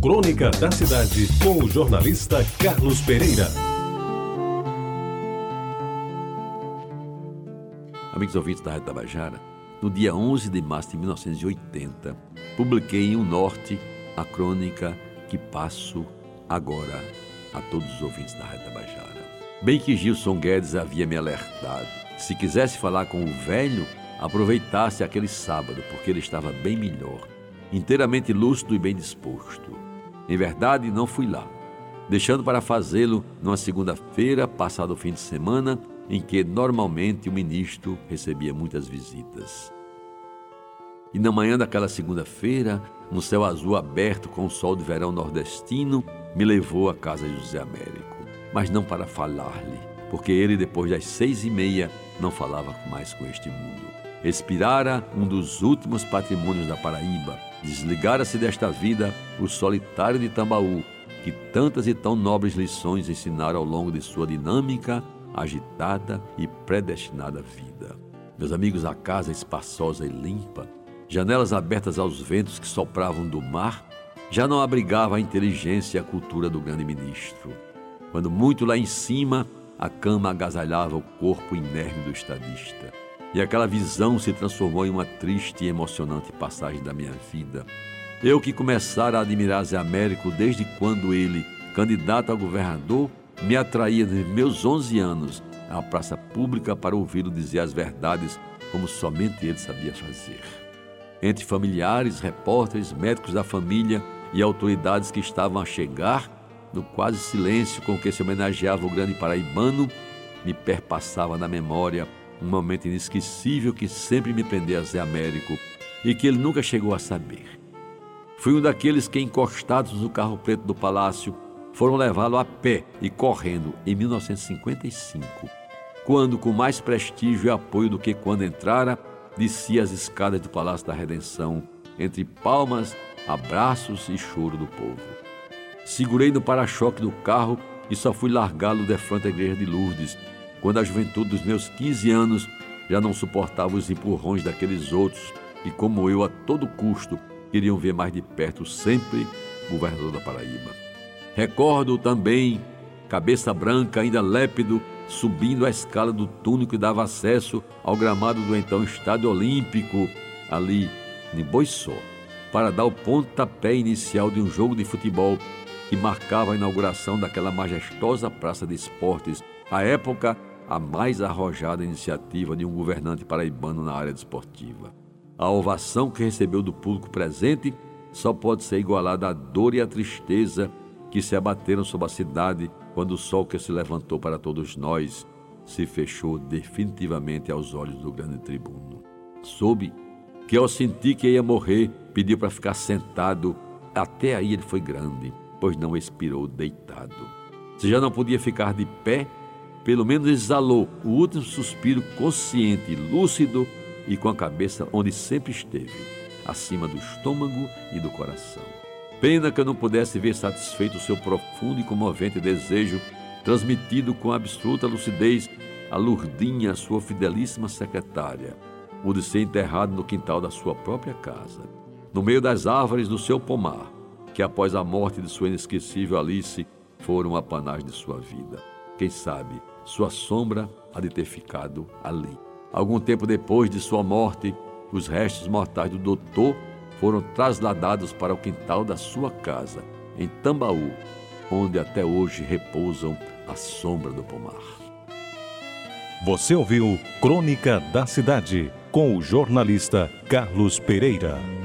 Crônica da Cidade, com o jornalista Carlos Pereira. Amigos ouvintes da Rádio Tabajara, no dia 11 de março de 1980, publiquei em O Norte a crônica que passo agora a todos os ouvintes da Rádio Tabajara. Bem que Gilson Guedes havia me alertado. Se quisesse falar com o velho, aproveitasse aquele sábado, porque ele estava bem melhor, inteiramente lúcido e bem disposto. Em verdade, não fui lá, deixando para fazê-lo numa segunda-feira, passado o fim de semana, em que normalmente o ministro recebia muitas visitas. E na manhã daquela segunda-feira, no céu azul aberto com o sol de verão nordestino, me levou à casa de José Américo, mas não para falar-lhe, porque ele, depois das seis e meia, não falava mais com este mundo. Expirara um dos últimos patrimônios da Paraíba, desligara-se desta vida o solitário de Tambaú, que tantas e tão nobres lições ensinaram ao longo de sua dinâmica, agitada e predestinada vida. Meus amigos, a casa espaçosa e limpa, janelas abertas aos ventos que sopravam do mar, já não abrigava a inteligência e a cultura do grande ministro. Quando muito lá em cima, a cama agasalhava o corpo inerme do estadista. E aquela visão se transformou em uma triste e emocionante passagem da minha vida. Eu que começara a admirar Zé Américo desde quando ele, candidato a governador, me atraía desde meus 11 anos à praça pública para ouvi-lo dizer as verdades como somente ele sabia fazer. Entre familiares, repórteres, médicos da família e autoridades que estavam a chegar, no quase silêncio com que se homenageava o grande paraibano, me perpassava na memória um momento inesquecível que sempre me prendeu a Zé Américo e que ele nunca chegou a saber. Fui um daqueles que, encostados no carro preto do palácio, foram levá-lo a pé e correndo em 1955, quando, com mais prestígio e apoio do que quando entrara, descia as escadas do Palácio da Redenção, entre palmas, abraços e choro do povo. Segurei no para-choque do carro e só fui largá-lo de frente igreja de Lourdes, quando a juventude dos meus 15 anos já não suportava os empurrões daqueles outros que, como eu, a todo custo, queriam ver mais de perto sempre o governador da Paraíba. Recordo também, cabeça branca, ainda lépido, subindo a escala do túnel que dava acesso ao gramado do então Estádio Olímpico, ali em Boiçó, para dar o pontapé inicial de um jogo de futebol que marcava a inauguração daquela majestosa praça de esportes, à época a mais arrojada iniciativa de um governante paraibano na área desportiva. A ovação que recebeu do público presente só pode ser igualada à dor e à tristeza que se abateram sobre a cidade quando o sol que se levantou para todos nós se fechou definitivamente aos olhos do grande tribuno. Soube que ao sentir que ia morrer, pediu para ficar sentado. Até aí ele foi grande, pois não expirou deitado. Se já não podia ficar de pé, pelo menos exalou o último suspiro consciente, lúcido e com a cabeça onde sempre esteve, acima do estômago e do coração. Pena que eu não pudesse ver satisfeito o seu profundo e comovente desejo, transmitido com absoluta lucidez a Lurdinha, sua fidelíssima secretária, o de ser enterrado no quintal da sua própria casa, no meio das árvores do seu pomar, que após a morte de sua inesquecível Alice foram a panagem de sua vida. Quem sabe sua sombra há de ter ficado ali. Algum tempo depois de sua morte, os restos mortais do doutor foram trasladados para o quintal da sua casa, em Tambaú, onde até hoje repousam a sombra do pomar. Você ouviu Crônica da Cidade com o jornalista Carlos Pereira.